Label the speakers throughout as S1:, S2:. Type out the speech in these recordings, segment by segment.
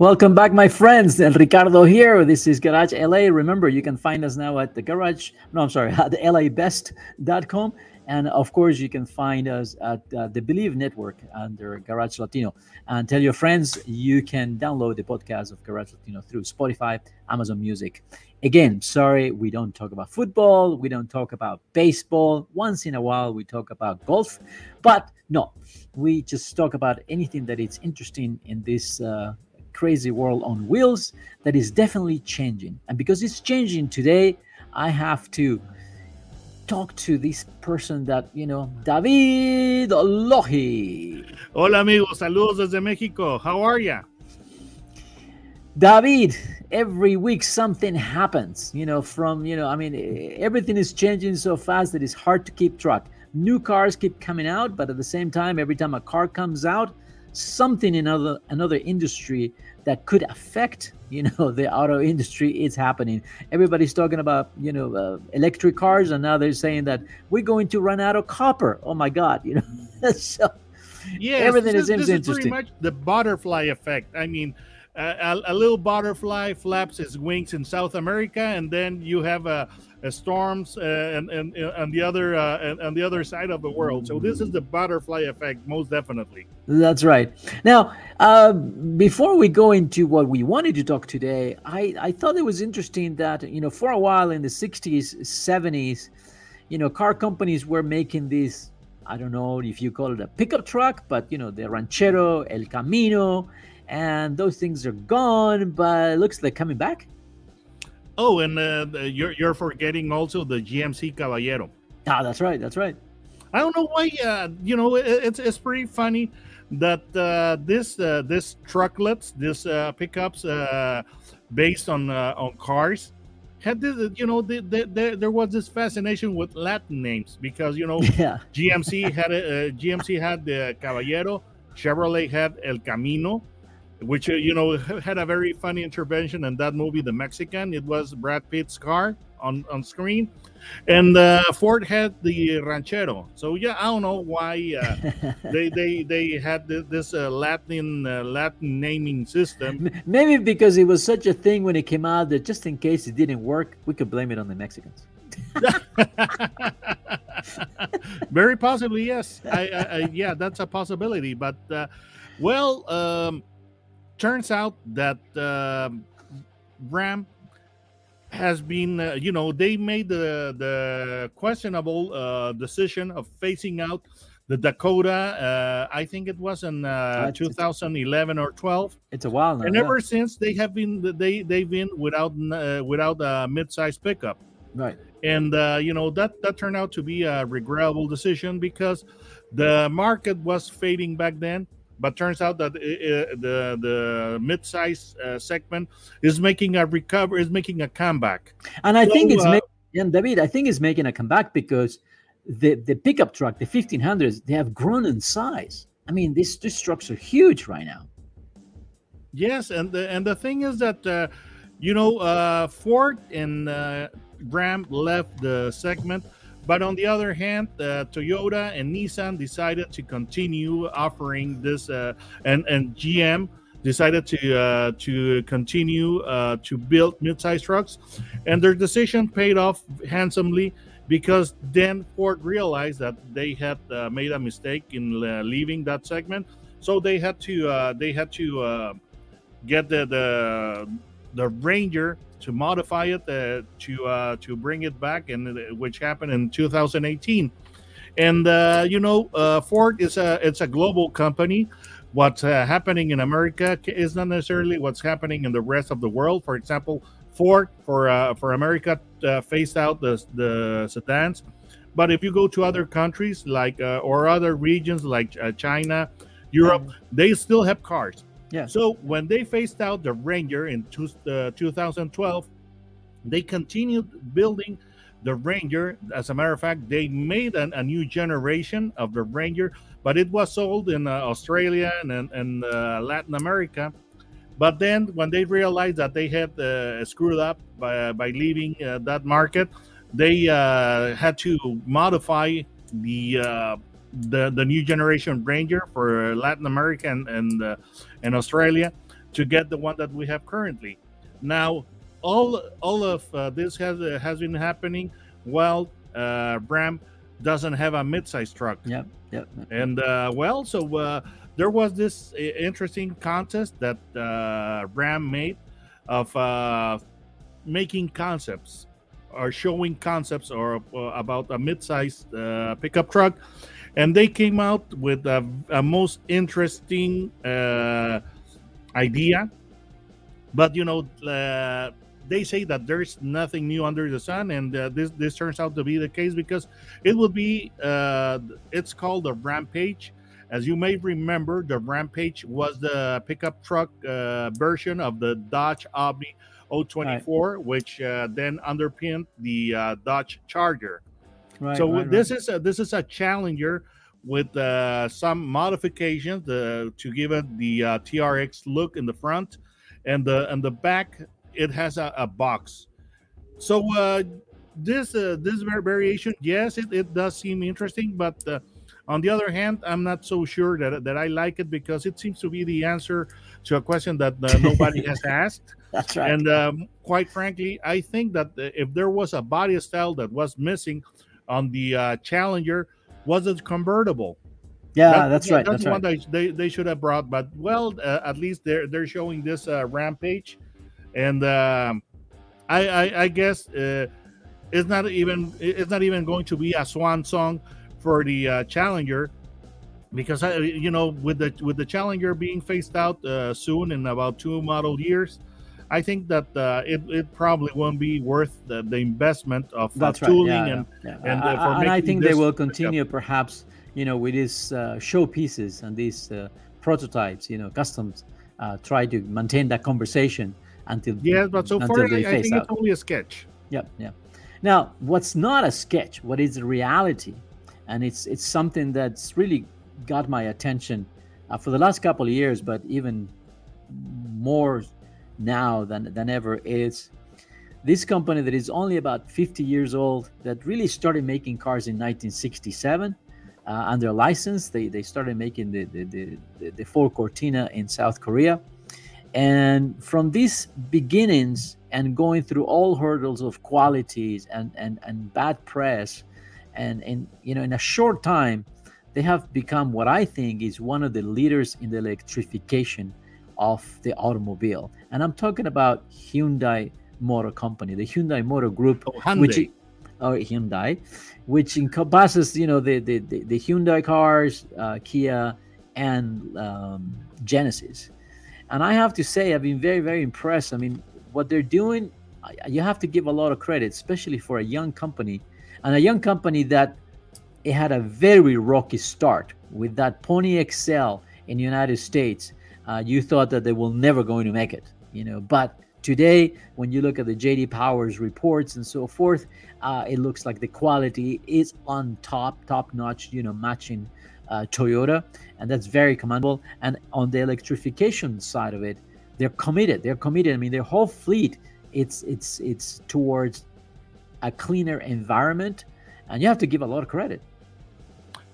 S1: Welcome back, my friends. El Ricardo here. This is Garage LA. Remember, you can find us now at the garage, no, I'm sorry, at labest.com. And of course, you can find us at uh, the Bleav Network under Garage Latino. And tell your friends you can download the podcast of Garage Latino through Spotify, Amazon Music. Again, sorry, we don't talk about football. We don't talk about baseball. Once in a while, we talk about golf. But no, we just talk about anything that is interesting in this uh, crazy world on wheels that is definitely changing. And because it's changing today, I have to talk to this person that, you know, David Lohi.
S2: Hola amigos, saludos desde México. How are ya?
S1: David, every week something happens, you know, from, you know, I mean, everything is changing so fast that it's hard to keep track. New cars keep coming out, but at the same time, every time a car comes out, something in another another industry that could affect you know the auto industry. Is happening. Everybody's talking about you know uh, electric cars and now they're saying that we're going to run out of copper. Oh my god you know. So
S2: Yes,
S1: everything
S2: this
S1: is,
S2: this
S1: interesting
S2: pretty much the butterfly effect. I mean, uh, a, a little butterfly flaps its wings in South America, and then you have a storms uh, and, and uh, on the other uh, and, on the other side of the world. So this is the butterfly effect, most definitely.
S1: That's right. Now, uh, before we go into what we wanted to talk today, I, I thought it was interesting that, you know, for a while in the 60s, 70s, you know, car companies were making these, I don't know if you call it a pickup truck, but, you know, the Ranchero, El Camino, and those things are gone, but it looks like coming back.
S2: Oh, and uh, you're you're forgetting also the GMC Caballero.
S1: Ah, that's right. That's right.
S2: I don't know why. Uh, you know, it, it's it's pretty funny that uh, this uh, this trucklets, this uh, pickups, uh, based on uh, on cars, had this. You know, the, the, the, there was this fascination with Latin names because you know
S1: Yeah.
S2: GMC had a, uh, GMC had the Caballero, Chevrolet had El Camino, which uh, you know had a very funny intervention in that movie, The Mexican. It was Brad Pitt's car on on screen, and uh, Ford had the Ranchero. So yeah, I don't know why uh, they they they had thi- this uh, Latin uh, Latin naming system.
S1: Maybe because it was such a thing when it came out that just in case it didn't work, we could blame it on the Mexicans.
S2: Very possibly, yes. I, I, I yeah, that's a possibility. But uh, well, um, turns out that um, Ram has been, uh, you know, they made the the questionable uh, decision of phasing out the Dakota. Uh, I think it was in uh,
S1: it's-
S2: 2011 or 12,
S1: It's a while now.
S2: and
S1: yeah.
S2: ever since they have been they they've been without uh, without a mid-size pickup
S1: Right.
S2: and uh, you know that that turned out to be a regrettable decision because the market was fading back then but turns out that uh, uh, the the mid-size uh, segment is making a recover is making a comeback
S1: And I think it's
S2: uh,
S1: making, and David, I think it's making a comeback because the the pickup truck, the 1500s, they have grown in size. I mean, these these trucks are huge right now.
S2: yes and the and the thing is that uh, you know uh, ford and uh, ram left the segment but on the other hand uh, toyota and nissan decided to continue offering this uh, and and gm decided to uh, to continue uh, to build mid-size trucks. And their decision paid off handsomely because then ford realized that they had uh, made a mistake in uh, leaving that segment. So they had to they had to get the, the the ranger to modify it uh, to uh, to bring it back and uh, which happened in 2018 and uh, you know uh, ford is a it's a global company what's uh, happening in America is not necessarily what's happening in the rest of the world. For example, Ford for uh, for America uh, phased out the the sedans, but if you go to other countries like uh, or other regions like uh, China, Europe, they still have cars.
S1: Yeah.
S2: So when they phased out the Ranger in two, uh, 2012, they continued building the Ranger. As a matter of fact, they made an, a new generation of the Ranger, but it was sold in uh, Australia and, and uh, Latin America. But then, when they realized that they had uh, screwed up by, by leaving uh, that market, they uh, had to modify the uh, the the new generation Ranger for Latin America and and, uh, and Australia to get the one that we have currently. Now, all all of uh, this has uh, has been happening while uh, Ram doesn't have a midsize truck.
S1: Yep. Yep.
S2: And uh, well, so uh, there was this interesting contest that uh, Ram made of uh, making concepts or showing concepts or uh, about a mid-sized uh, pickup truck, and they came out with a, a most interesting uh, idea. But you know, uh, they say that there's nothing new under the sun, and uh, this this turns out to be the case because it will be uh, it's called the Rampage. As you may remember, the Rampage was the pickup truck uh, version of the Dodge Omni 024, which uh, then underpinned the uh, Dodge Charger.
S1: Right.
S2: so
S1: right,
S2: this
S1: right.
S2: is a, this is a Challenger with uh, some modifications uh, to give it the uh, TRX look in the front, and the and the back it has a, a box. So uh, this uh, this variation, yes, it, it does seem interesting, but uh, on the other hand, I'm not so sure that that I like it because it seems to be the answer to a question that uh, nobody has asked.
S1: That's right.
S2: And um, quite frankly, I think that if there was a body style that was missing on the uh, Challenger, was it convertible?
S1: yeah,
S2: That-
S1: that's
S2: yeah,
S1: right.
S2: That's
S1: That's
S2: one
S1: right.
S2: that they, they should have brought. But well, uh, at least they're they're showing this uh, rampage, and um, I, I I guess uh, it's not even it's not even going to be a swan song for the uh, Challenger because I, you know with the with the Challenger being phased out uh, soon in about two model years. I think that uh, it, it probably won't be worth the, the investment of uh,
S1: That's right.
S2: tooling
S1: Yeah,
S2: and
S1: yeah,
S2: and,
S1: I-
S2: uh, for
S1: I- and I think they will continue, perhaps, you know, with these uh, showpieces and these uh, prototypes, you know, customs. Uh, try to maintain that conversation until
S2: Yes, but so far I,
S1: they
S2: I
S1: phase
S2: think
S1: out.
S2: it's only a sketch.
S1: Yep, yeah. Now, what's not a sketch, what is reality, and it's it's something that's really got my attention uh, for the last couple of years, but even more now than than ever is this company that is only about 50 years old that really started making cars in 1967 uh, under license. They they started making the the the, the, Ford Cortina in South Korea. And from these beginnings and going through all hurdles of qualities and, and, and bad press, and, and you know, in a short time, they have become what I think is one of the leaders in the electrification of the automobile. And I'm talking about Hyundai Motor Company, the Hyundai Motor Group,
S2: Oh,
S1: which or Hyundai, which encompasses you know the the, the, the Hyundai cars, uh, Kia, and um, Genesis. And I have to say, I've been very very impressed. I mean, what they're doing, you have to give a lot of credit, especially for a young company, and a young company that it had a very rocky start with that Pony XL in the United States. Uh, you thought that they were never going to make it, you know, but today when you look at the jd powers reports and so forth uh, it looks like the quality is on top top notch you know matching uh, toyota and that's very commendable. And on the electrification side of it they're committed they're committed. I mean their whole fleet it's it's it's towards a cleaner environment and you have to give a lot of credit.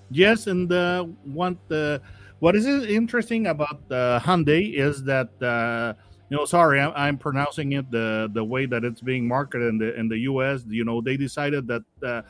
S2: Yes, and uh, one the what is interesting about uh, Hyundai is that uh, you know, sorry, I'm, I'm pronouncing it the the way that it's being marketed in the in the U.S. You know, they decided that uh,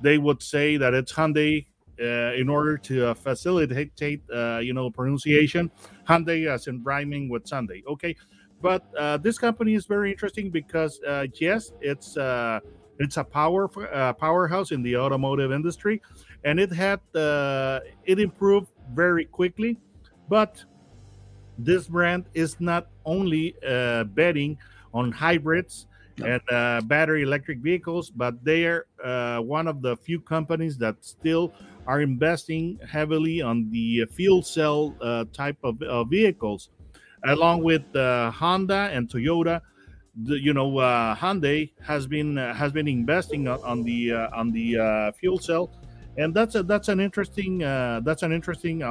S2: they would say that it's Hyundai uh, in order to uh, facilitate uh, you know pronunciation. Hyundai as in rhyming with Sunday. Okay, but uh, this company is very interesting because uh, yes, it's uh, it's a power powerhouse in the automotive industry and it had it improved very quickly But this brand is not only uh, betting on hybrids and uh, battery electric vehicles, but they are uh, one of the few companies that still are investing heavily on the fuel cell uh, type of vehicles, along with uh, Honda and Toyota. The, you know, uh, Hyundai has been has been investing on, on the on the fuel cell, and that's a that's an interesting that's an interesting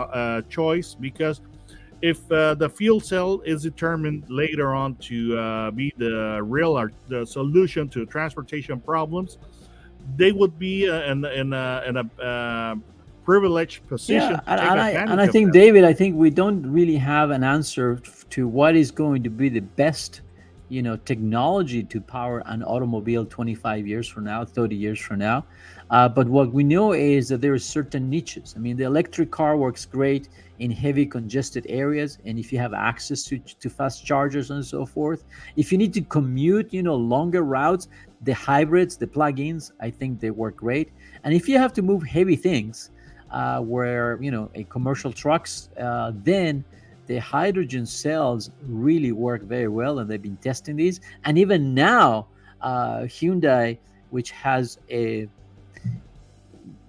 S2: choice because if uh, the fuel cell is determined later on to uh, be the real or the solution to transportation problems, they would be uh, in, in a, in a uh, privileged position.
S1: Yeah, and, I, and I think. David, I think we don't really have an answer to what is going to be the best you know technology to power an automobile 25 years from now 30 years from now uh, but what we know is that there are certain niches i mean the electric car works great in heavy congested areas and if you have access to, to fast chargers and so forth if you need to commute you know longer routes the hybrids the plug-ins i think they work great and if you have to move heavy things uh, where you know a commercial trucks uh, then the hydrogen cells really work very well, and they've been testing these. And even now, uh, Hyundai, which has a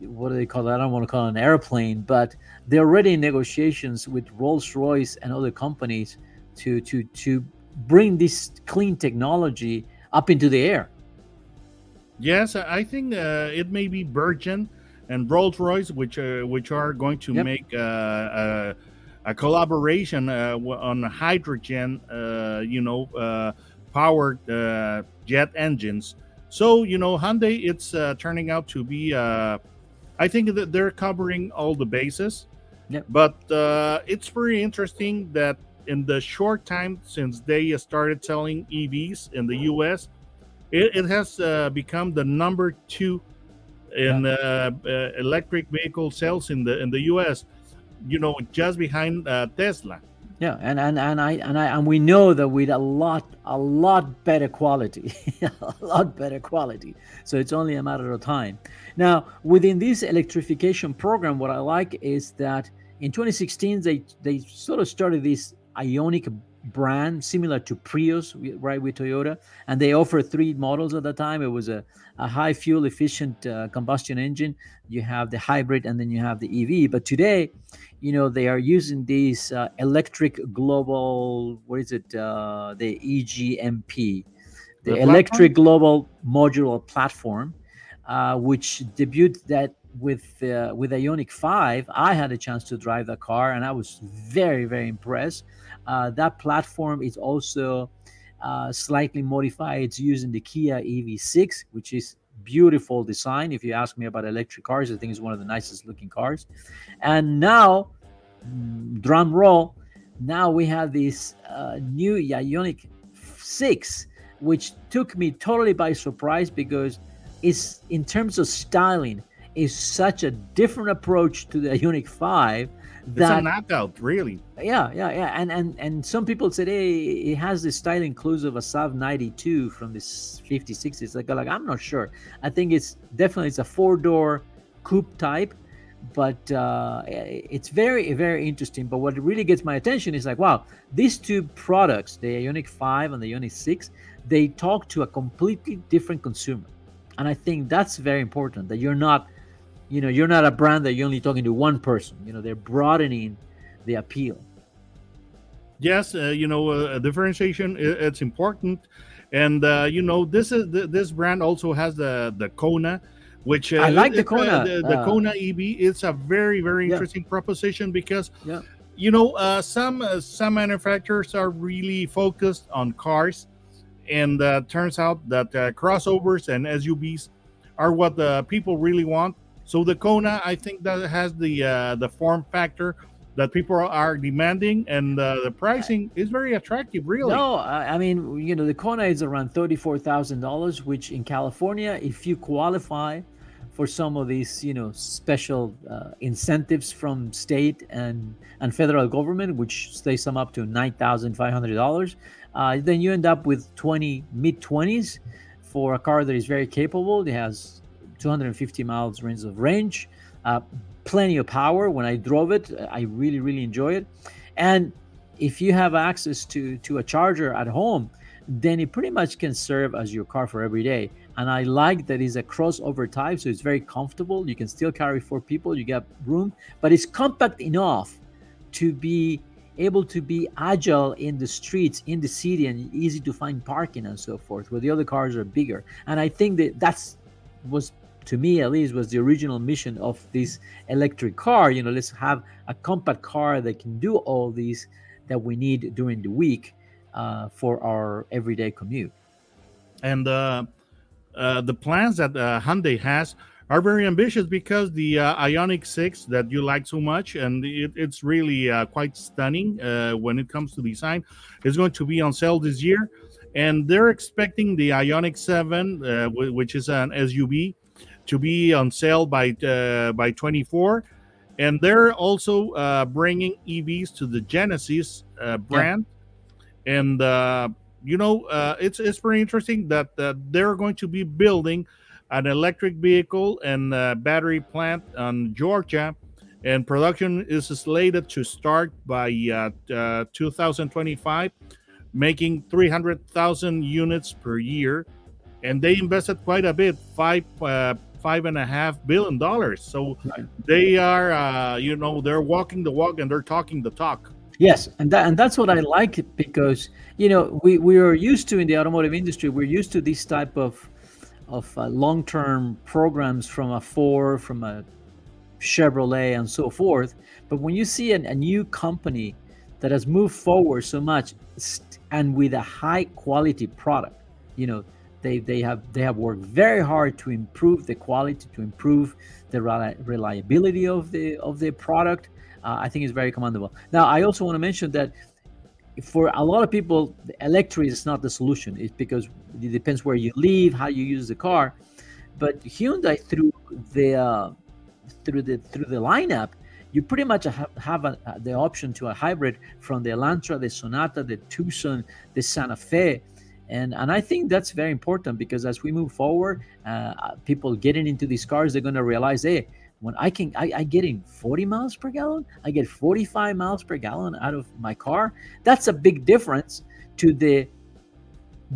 S1: what do they call that? I don't want to call it an airplane, but they're already in negotiations with Rolls Royce and other companies to to to bring this clean technology up into the air.
S2: Yes, I think uh, it may be Virgin and Rolls Royce, which uh, which are going to yep. make uh, uh a collaboration uh, on hydrogen, uh, you know, uh, powered jet engines. So you know, Hyundai, it's turning out to be. I think that they're covering all the bases. But it's very interesting that in the short time since they started selling EVs in the U.S., it, it has uh, become the number two in uh, uh, electric vehicle sales in the in the U.S you know, just behind uh, Tesla.
S1: Yeah, and, and and I and I and we know that with a lot a lot better quality, a lot better quality. So it's only a matter of time. Now, within this electrification program, what I like is that in 2016 they they sort of started this Ioniq brand similar to Prius, right, with Toyota. And they offered three models at the time. It was a, a high fuel efficient uh, combustion engine. You have the hybrid and then you have the EV. But today, you know, they are using these uh, electric global, what is it? Uh, the EGMP, the, the electric global modular platform, uh, which debuted that with uh, with Ioniq 5 i had a chance to drive the car and i was very very impressed uh, that platform is also uh, slightly modified. It's using the Kia EV6, which is beautiful design. If you ask me about electric cars, I think it's one of the nicest looking cars. And now, mm, drum roll, now we have this uh, new Ioniq 6, which took me totally by surprise because it's in terms of styling is such a different approach to the Ioniq 5
S2: that, it's a knockout, really.
S1: Yeah, yeah, yeah. And and and some people said, hey, it has the style inclusive of a Saab 92 from this 56. It's like, like I'm not sure. I think it's definitely it's a four door coupe type, but uh, it's very very interesting. But what really gets my attention is like, wow, these two products, the Ioniq 5 and the Ioniq 6, they talk to a completely different consumer, and I think that's very important. That you're not you know you're not a brand that you're only talking to one person. You know they're broadening the appeal.
S2: Yes uh, you know uh, differentiation it's important. And uh, you know this is this brand also has the the kona which
S1: uh, i like the uh, kona.
S2: the, the uh, kona EV it's a very very interesting yeah. proposition because
S1: yeah.
S2: you know some some manufacturers are really focused on cars. And turns out that crossovers and suvs are what the people really want so the Kona, I think that has the uh, the form factor that people are demanding, and uh, the pricing is very attractive. Really.
S1: No, I mean you know the Kona is around thirty four thousand dollars, which in California, if you qualify for some of these you know special uh, incentives from state and and federal government, which they sum up to nine thousand five hundred dollars, uh, then you end up with twenty mid twenties for a car that is very capable. It has 250 miles range of range. Uh, plenty of power. When I drove it, I really, really enjoy it. And if you have access to to a charger at home, then it pretty much can serve as your car for every day. And I like that it's a crossover type, so it's very comfortable. You can still carry four people, you got room, but it's compact enough to be able to be agile in the streets, in the city, and easy to find parking and so forth, where the other cars are bigger. And I think that that's was to me at least was the original mission of this electric car you know let's have a compact car that can do all these that we need during the week uh, for our everyday commute
S2: and uh, uh, the plans that uh, Hyundai has are very ambitious because the uh, Ioniq 6 that you like so much, and it, it's really uh, quite stunning uh, when it comes to design, is going to be on sale this year. And they're expecting the Ioniq 7, uh, which is an SUV, to be on sale by uh, by 24. And they're also uh, bringing EVs to the Genesis brand. Yeah. And you know, uh, it's it's very interesting that uh, they're going to be building an electric vehicle and battery plant on Georgia, and production is slated to start by uh, uh 2025, making 300,000 units per year, and they invested quite a bit, five uh, five and a half billion dollars. So right. they are, uh, you know, they're walking the walk and they're talking the talk.
S1: Yes, and that and that's what I like because you know we we are used to in the automotive industry we're used to this type of of uh, long term programs from a Ford, from a Chevrolet, and so forth. But when you see an, a new company that has moved forward so much and with a high quality product, you know, they, they have they have worked very hard to improve the quality, to improve the reliability of the of the product, uh, I think it's very commendable. Now, I also want to mention that for a lot of people, the electric is not the solution. It's because it depends where you live, how you use the car. But Hyundai, through the uh, through the through the lineup, you pretty much have, have a, the option to a hybrid from the Elantra, the Sonata, the Tucson, the Santa Fe. And, and I think that's very important because as we move forward, uh, people getting into these cars, they're going to realize, hey, when I can I, I get in 40 miles per gallon, I get 45 miles per gallon out of my car. That's a big difference to the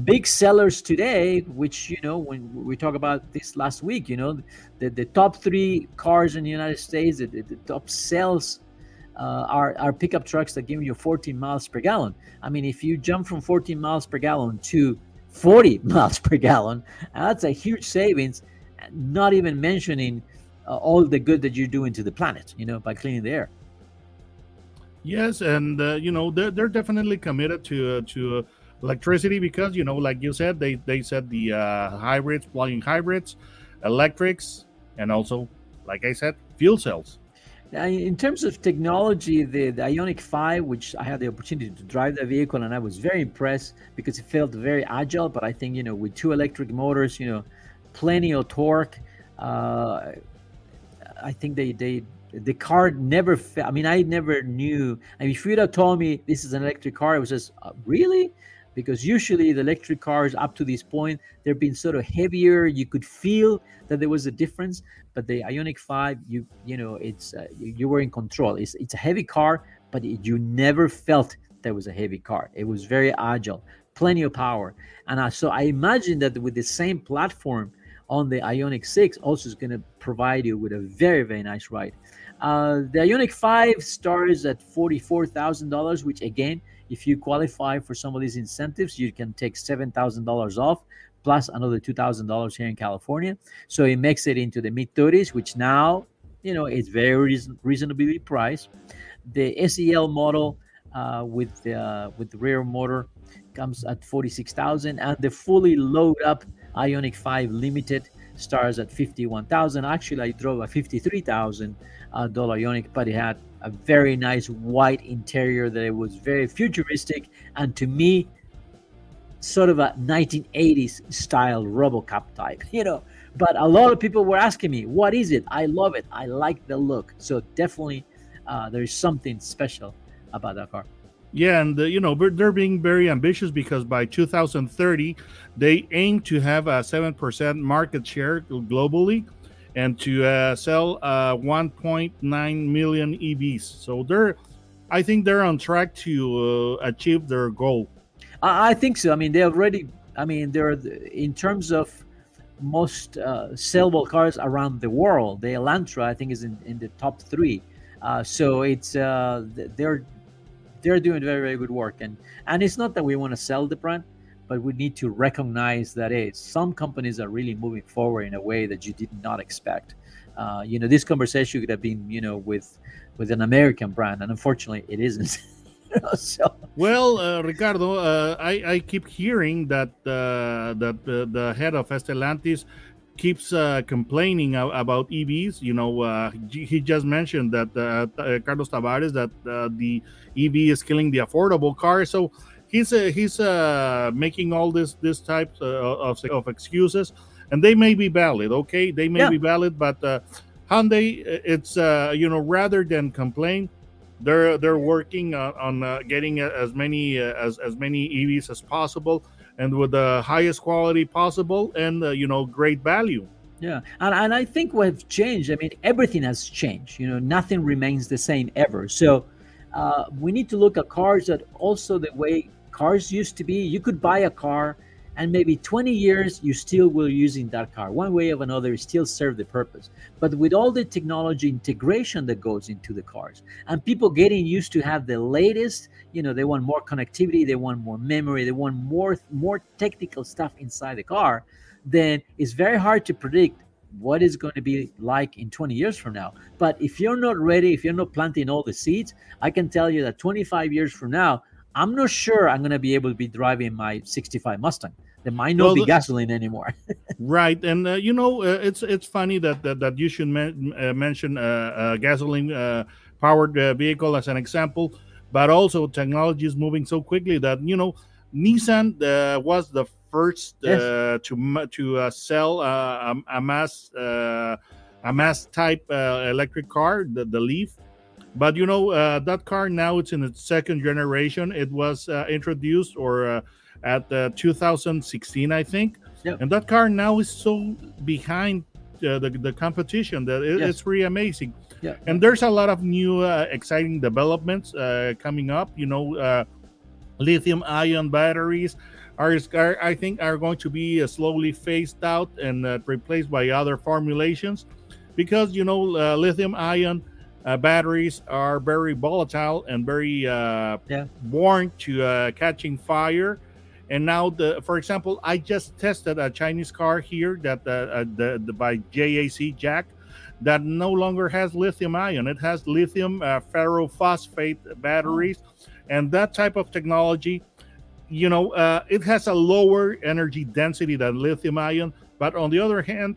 S1: big sellers today, which you know, when we talk about this last week, you know, the, the top three cars in the United States, the, the top sales uh, are, are pickup trucks that give you 14 miles per gallon. I mean, if you jump from 14 miles per gallon to 40 miles per gallon, that's a huge savings. Not even mentioning uh, all the good that you're doing to the planet, you know, by cleaning the air.
S2: Yes, and uh, you know they're, they're definitely committed to uh, to uh, electricity because you know, like you said, they they said the uh, hybrids, plug-in hybrids, electrics, and also, like I said, fuel cells.
S1: In terms of technology, the, the Ioniq 5, which I had the opportunity to drive the vehicle, and I was very impressed because it felt very agile. But I think you know, with two electric motors, you know, plenty of torque. Uh, I think they they the car never. Fe- I mean, I never knew. I mean, if you'd have told me this is an electric car, it was just uh, really because usually the electric cars up to this point they've been sort of heavier. You could feel that there was a difference, but the Ioniq Five, you you know, it's uh, you, were in control. It's it's a heavy car, but it, you never felt that was a heavy car. It was very agile, plenty of power, and so I imagine that with the same platform on the Ioniq 6 also is going to provide you with a very, very nice ride. Uh, the Ioniq 5 starts at $44,000, which again, if you qualify for some of these incentives, you can take $7,000 off plus another $2,000 here in California. So it makes it into the mid 30s, which now, you know, it's very reason- reasonably priced. The SEL model uh, with the uh, with the rear motor comes at 46,000 and the fully load up Ioniq 5 Limited starts at 51,000. Actually, I drove a 53,000 uh, dollar Ioniq, but it had a very nice white interior that it was very futuristic and to me sort of a 1980s style RoboCop type, you know. But a lot of people were asking me, "What is it?" I love it. I like the look. So definitely, uh, there is something special about that car.
S2: Yeah, and uh, you know they're being very ambitious because by 2030 they aim to have a seven percent market share globally, and to uh, sell uh, 1.9 million EVs. So they're, I think they're on track to uh, achieve their goal.
S1: I think so. I mean, they already. I mean, they're in terms of most uh, sellable cars around the world. The Elantra, I think, is in, in the top three. Uh, so it's uh, they're they're doing very very good work, and and it's not that we want to sell the brand, but we need to recognize that hey, some companies are really moving forward in a way that you did not expect. Uh, you know, this conversation could have been you know with with an American brand, and unfortunately, it isn't.
S2: so. Well, uh, Ricardo, uh, I, I keep hearing that uh, that the, the head of Estelantis keeps uh, complaining about EVs. You know, uh, he just mentioned that uh, Carlos Tavares that the EV is killing the affordable car. So he's he's making all this this types of, of excuses, and they may be valid. Okay, they may yeah. be valid, but Hyundai, it's you know rather than complain they're they're working on, on uh, getting as many uh, as as many EVs as possible and with the highest quality possible and uh, you know great value.
S1: Yeah, and, and I think we've changed. I mean, everything has changed. You know, nothing remains the same ever. So uh, we need to look at cars that also the way cars used to be. You could buy a car and maybe 20 years you still will using that car one way or another still serve the purpose but with all the technology integration that goes into the cars and people getting used to have the latest you know they want more connectivity they want more memory they want more more technical stuff inside the car then it's very hard to predict what is going to be like in 20 years from now but if you're not ready if you're not planting all the seeds i can tell you that 25 years from now I'm not sure I'm going to be able to be driving my 65 Mustang. There might not well, be gasoline anymore.
S2: right, and uh, you know uh, it's it's funny that that, that you should men- uh, mention a gasoline uh, powered uh, vehicle as an example, but also technology is moving so quickly that you know Nissan uh, was the first yes. to to sell a, a, mass a mass type electric car, the, the Leaf. But you know that car now it's in its second generation. It was introduced or at uh, 2016, I think. Yep. And that car now is so behind uh, the, the competition that it, yes. it's really amazing. Yeah. And there's a lot of new uh, exciting developments uh, coming up. You know, uh, lithium ion batteries are, are, I think, are going to be uh, slowly phased out and replaced by other formulations because, you know, lithium ion. Uh, batteries are very volatile and very uh, yeah. born to uh, catching fire. And now the for example i just tested a chinese car here that uh, uh, the, the by jac jack that no longer has lithium ion. It has lithium uh, ferrophosphate batteries. And that type of technology you know uh, it has a lower energy density than lithium ion. But on the other hand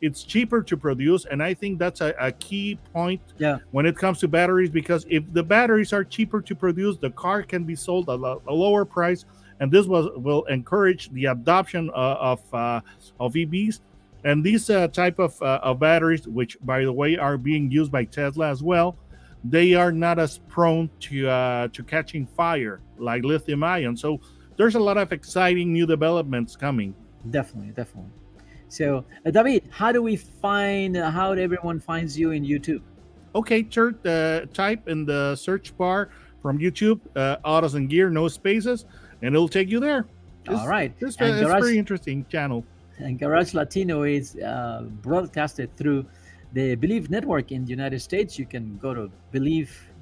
S2: it's cheaper to produce and i think that's a, a key point yeah. when it comes to batteries because if the batteries are cheaper to produce the car can be sold at a, a lower price and this was will encourage the adoption uh, of uh, of EVs. And these uh, type of, of batteries, which by the way are being used by Tesla as well, they are not as prone to to catching fire like lithium ion. So there's a lot of exciting new developments coming.
S1: Definitely, definitely. So, uh, David, how do we find, uh, how everyone finds you in YouTube?
S2: Okay, sure. Uh, type in the search bar from YouTube, Autos and Gear, no spaces and it'll take you there.
S1: It's, All right.
S2: It's, it's a very interesting channel.
S1: And Garage Latino is uh, broadcasted through the Bleav Network in the United States. You can go to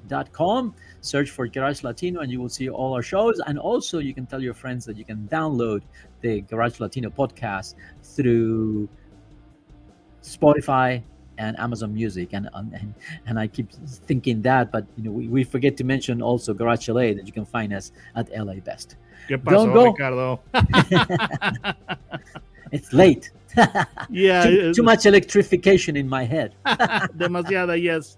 S1: bleav.com, search for Garage Latino, and you will see all our shows. And also, you can tell your friends that you can download the Garage Latino podcast through Spotify and Amazon Music. And and, and I keep thinking that, but you know, we, we forget to mention also Garage LA that you can find us at LA Best.
S2: ¿Qué pasó, Don't go. Ricardo?
S1: it's late.
S2: yeah.
S1: Too, too, much electrification in my head.
S2: Demasiada, yes.